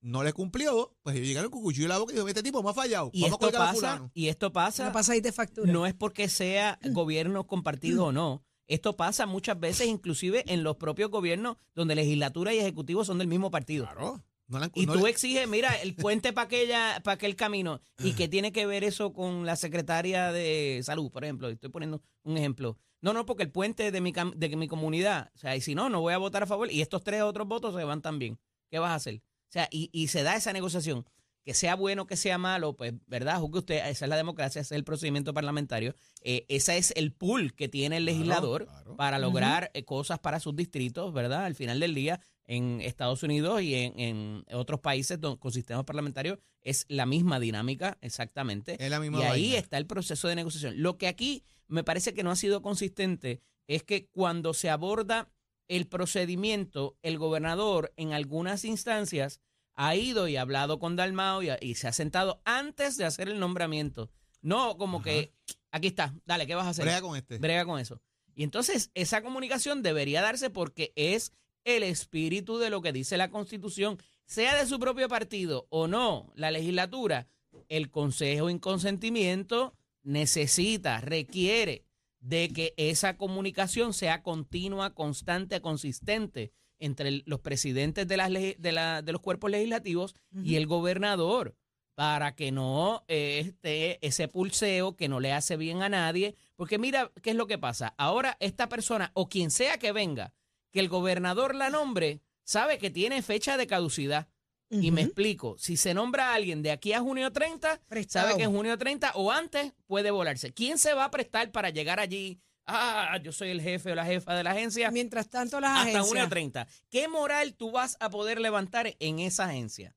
[SPEAKER 4] No le cumplió, pues ellos llegaron con cuchillo en la boca y dijo, este tipo me ha fallado.
[SPEAKER 2] Y
[SPEAKER 4] Vamos a
[SPEAKER 2] esto
[SPEAKER 4] a
[SPEAKER 2] pasa,
[SPEAKER 4] fulano.
[SPEAKER 2] y esto
[SPEAKER 3] ¿Qué
[SPEAKER 2] pasa,
[SPEAKER 3] pasa ahí de factura?
[SPEAKER 2] no es porque sea gobierno compartido o no. Esto pasa muchas veces, inclusive en los propios gobiernos donde legislatura y ejecutivo son del mismo partido.
[SPEAKER 4] Claro. No la-
[SPEAKER 2] Y
[SPEAKER 4] no
[SPEAKER 2] tú
[SPEAKER 4] le-
[SPEAKER 2] exiges, mira, el puente para aquella, para aquel camino. ¿Y qué tiene que ver eso con la secretaria de salud, por ejemplo? Estoy poniendo un ejemplo. No, no, porque el puente de mi, de mi comunidad, o sea, y si no, no voy a votar a favor. Y estos tres otros votos se van también. ¿Qué vas a hacer? O sea, y, y se da esa negociación. Que sea bueno, que sea malo, pues, ¿verdad? Juzgue usted, esa es la democracia, ese es el procedimiento parlamentario. Eh, ese es el pool que tiene el legislador
[SPEAKER 4] claro.
[SPEAKER 2] para lograr eh, cosas para sus distritos, ¿verdad? Al final del día, en Estados Unidos y en, en otros países don- con sistemas parlamentarios es la misma dinámica, exactamente.
[SPEAKER 4] Es la misma
[SPEAKER 2] y ahí
[SPEAKER 4] vaina.
[SPEAKER 2] está el proceso de negociación. Lo que aquí me parece que no ha sido consistente es que cuando se aborda el procedimiento, el gobernador en algunas instancias ha ido y ha hablado con Dalmao y, ha- y se ha sentado antes de hacer el nombramiento. No como que, aquí está, dale, ¿qué vas a hacer?
[SPEAKER 4] Brega con este.
[SPEAKER 2] brega con eso. Y entonces esa comunicación debería darse porque es el espíritu de lo que dice la Constitución, sea de su propio partido o no, la legislatura, el Consejo en consentimiento necesita, requiere de que esa comunicación sea continua, constante, consistente entre los presidentes de, las legi- de, la- de los cuerpos legislativos y el gobernador para que no eh, esté ese pulseo que no le hace bien a nadie. Porque mira, ¿qué es lo que pasa? Ahora esta persona o quien sea que venga, que el gobernador la nombre, sabe que tiene fecha de caducidad. Y me explico, si se nombra a alguien de aquí a junio 30,
[SPEAKER 3] Prestado.
[SPEAKER 2] sabe que en junio 30 o antes puede volarse. ¿Quién se va a prestar para llegar allí? Ah, yo soy el jefe o la jefa de la agencia
[SPEAKER 3] Mientras tanto, las
[SPEAKER 2] hasta
[SPEAKER 3] agencias.
[SPEAKER 2] junio 30. ¿Qué moral tú vas a poder levantar en esa agencia?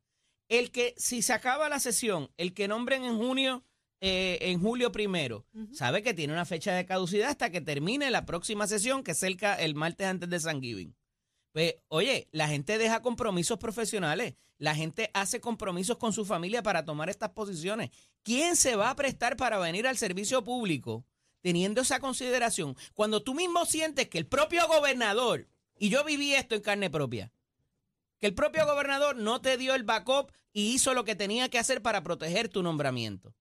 [SPEAKER 2] El que, si se acaba la sesión, el que nombren en junio, eh, en julio primero, sabe que tiene una fecha de caducidad hasta que termine la próxima sesión, que es cerca el martes antes de San Giving. Pues, oye, la gente deja compromisos profesionales, la gente hace compromisos con su familia para tomar estas posiciones. ¿Quién se va a prestar para venir al servicio público teniendo esa consideración? Cuando tú mismo sientes que el propio gobernador, y yo viví esto en carne propia, que el propio gobernador no te dio el backup y hizo lo que tenía que hacer para proteger tu nombramiento.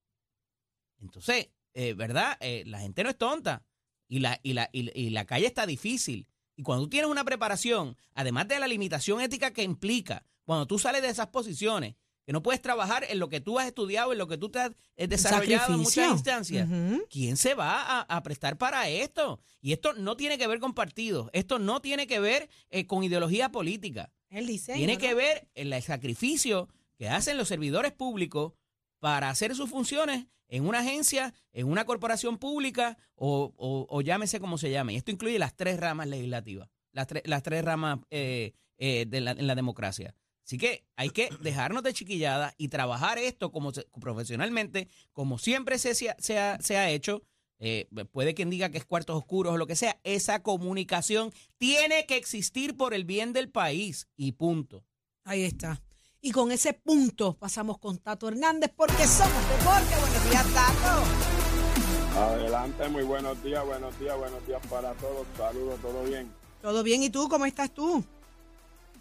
[SPEAKER 2] Entonces, eh, ¿verdad? Eh, la gente no es tonta y la, y, la, y, y la calle está difícil. Y cuando tú tienes una preparación, además de la limitación ética que implica, cuando tú sales de esas posiciones, que no puedes trabajar en lo que tú has estudiado, en lo que tú te has eh, desarrollado en muchas instancias. ¿quién se va a, a prestar para esto? Y esto no tiene que ver con partidos, esto no tiene que ver eh, con ideología política.
[SPEAKER 3] El diseño.
[SPEAKER 2] Tiene
[SPEAKER 3] ¿no?
[SPEAKER 2] que ver en el sacrificio que hacen los servidores públicos para hacer sus funciones en una agencia, en una corporación pública o, o- o llámese como se llame. Y esto incluye las tres ramas legislativas, las, tres- las tres ramas eh, eh, de la, en la democracia. Así que hay que dejarnos de chiquillada y trabajar esto como se- profesionalmente, como siempre se, se, ha- se ha, se ha hecho. Eh, puede quien diga que es cuartos oscuros o lo que sea. Esa comunicación tiene que existir por el bien del país y punto.
[SPEAKER 3] Ahí está. Y con ese punto pasamos con Tato Hernández porque somos deporte. Buenos días, Tato.
[SPEAKER 7] Adelante, muy buenos días, buenos días, buenos días para todos. Saludos, todo bien.
[SPEAKER 3] ¿Todo bien? ¿Y tú? ¿Cómo estás tú?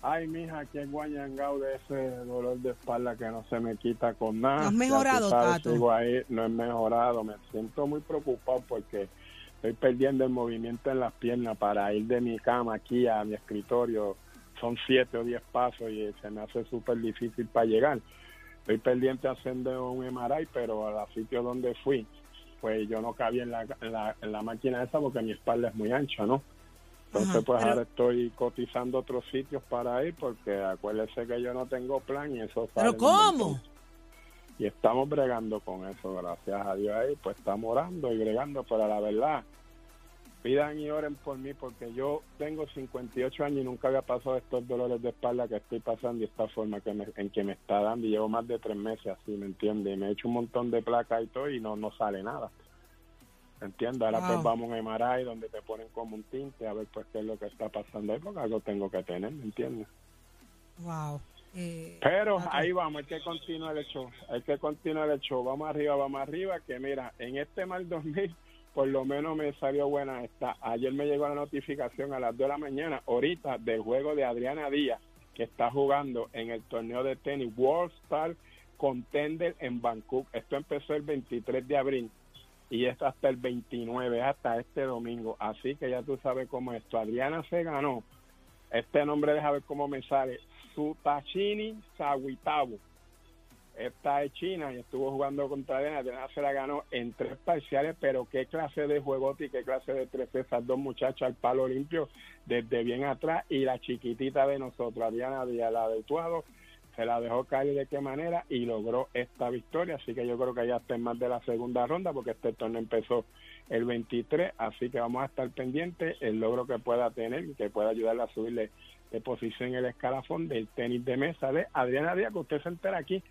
[SPEAKER 7] Ay, mija, aquí en Guayangao de ese dolor de espalda que no se me quita con nada.
[SPEAKER 3] ¿No has mejorado,
[SPEAKER 7] sabes,
[SPEAKER 3] Tato?
[SPEAKER 7] Sigo ahí, no he mejorado. Me siento muy preocupado porque estoy perdiendo el movimiento en las piernas para ir de mi cama aquí a mi escritorio son siete o diez pasos y se me hace súper difícil para llegar. Estoy pendiente haciendo un MRI, pero a los sitios donde fui, pues yo no cabía en la, en la, en la máquina esa porque mi espalda es muy ancha, ¿no? Entonces,
[SPEAKER 3] Ajá,
[SPEAKER 7] pues
[SPEAKER 3] pero-
[SPEAKER 7] ahora estoy cotizando otros sitios para ir porque acuérdese que yo no tengo plan y eso
[SPEAKER 3] ¿Pero cómo?
[SPEAKER 7] Y estamos bregando con eso, gracias a Dios ahí, pues estamos orando y bregando, pero la verdad, pidan y oren por mí porque yo tengo 58 años y nunca había pasado estos dolores de espalda que estoy pasando y esta forma que me, en que me está dando y llevo más de tres meses así, ¿me entiendes? Y me he hecho un montón de placas y todo y no, no sale nada. ¿Me entiendes? Ahora
[SPEAKER 3] Wow.
[SPEAKER 7] pues vamos a MRI donde te ponen como un tinte a ver pues qué es lo que está pasando ahí porque algo tengo que tener, ¿me entiendes?
[SPEAKER 3] Wow. Eh,
[SPEAKER 7] Pero ahí vamos, hay que continuar el show, hay que continuar el show, vamos arriba, vamos arriba, que mira, en este mal 2000 por lo menos me salió buena esta. Ayer me llegó la notificación a las 2 de la mañana, ahorita, del juego de Adriana Díaz, que está jugando en el torneo de tenis World Star Contender en Bangkok. Esto empezó el 23 de abril y es hasta el 29, hasta este domingo. Así que ya tú sabes cómo es esto. Adriana se ganó. Este nombre, deja ver cómo me sale. Sutachini Sawitabu. Esta es China y estuvo jugando contra Adriana. Adriana se la ganó en tres parciales, pero qué clase de juegote y qué clase de tres esas dos muchachas al palo limpio desde bien atrás y la chiquitita de nosotros, Adriana Díaz, la de Tuado, se la dejó caer de qué manera y logró esta victoria. Así que yo creo que ya está en más de la segunda ronda porque este torneo empezó el 23. Así que vamos a estar pendientes el logro que pueda tener y que pueda ayudarle a subirle de posición en el escalafón del tenis de mesa de Adriana Díaz, que usted se entera aquí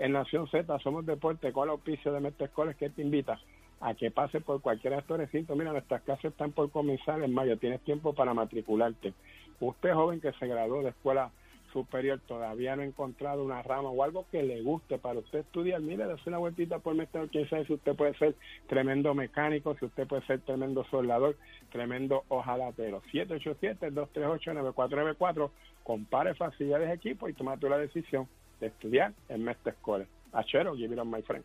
[SPEAKER 7] en Nación Z. Somos Deporte el auspicio de Mestre Escoles que te invita a que pase por cualquiera de estos recintos. Mira, nuestras clases están por comenzar en mayo. Tienes tiempo para matricularte. Usted, joven que se graduó de escuela superior, todavía no ha encontrado una rama o algo que le guste para usted estudiar. Mire, dése una vueltita por Mestre. Quién sabe si usted puede ser tremendo mecánico, si usted puede ser tremendo soldador, tremendo ojalatero. 787-238-9494. Compare facilidades de equipo y toma tú la decisión de estudiar en Mestre Escoles. Achero, give it on, my friend.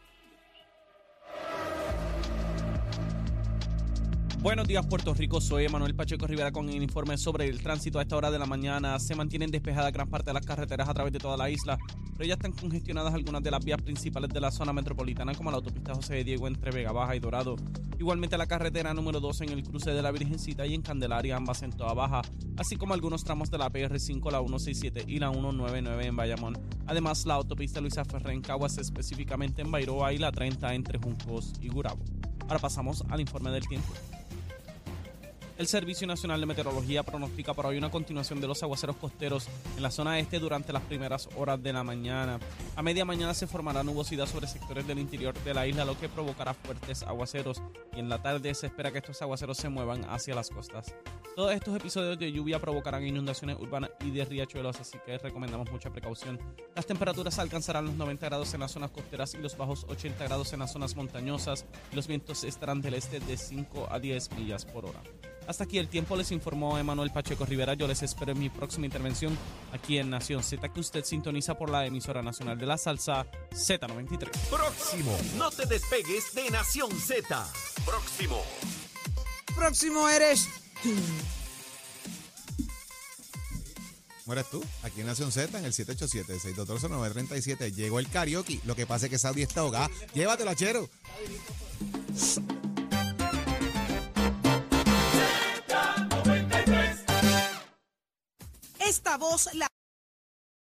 [SPEAKER 8] Buenos días, Puerto Rico. Soy Emanuel Pacheco Rivera con el informe sobre el tránsito. A esta hora de la mañana se mantienen despejadas gran parte de las carreteras a través de toda la isla, pero ya están congestionadas algunas de las vías principales de la zona metropolitana, como la autopista José de Diego entre Vega Baja y Dorado. Igualmente la carretera número 2 en el cruce de la Virgencita y en Candelaria, ambas en toda baja, así como algunos tramos de la PR5, la 167 y la 199 en Bayamón. Además, la autopista Luisa Ferrer en Caguas, específicamente en Bairoa y la 30 entre Juncos y Gurabo. Ahora pasamos al informe del tiempo. El Servicio Nacional de Meteorología pronostica para hoy una continuación de los aguaceros costeros en la zona este durante las primeras horas de la mañana. A media mañana se formará nubosidad sobre sectores del interior de la isla, lo que provocará fuertes aguaceros y en la tarde se espera que estos aguaceros se muevan hacia las costas. Todos estos episodios de lluvia provocarán inundaciones urbanas y de riachuelos, así que recomendamos mucha precaución. Las temperaturas alcanzarán los 90 grados en las zonas costeras y los bajos 80 grados en las zonas montañosas. Los vientos estarán del este de 5 a 10 millas por hora. Hasta aquí el tiempo, les informó Emanuel Pacheco Rivera. Yo les espero en mi próxima intervención aquí en Nación Z, que usted sintoniza por la emisora nacional de la salsa Z93.
[SPEAKER 9] Próximo. No te despegues de Nación Z. Próximo.
[SPEAKER 3] Próximo eres tú.
[SPEAKER 4] ¿Cómo eres tú? Aquí en Nación Z, en el 787-622-937. Llegó el karaoke. Lo que pasa es que Saudi está ahogada. Llévatelo, achero.
[SPEAKER 3] Esta voz la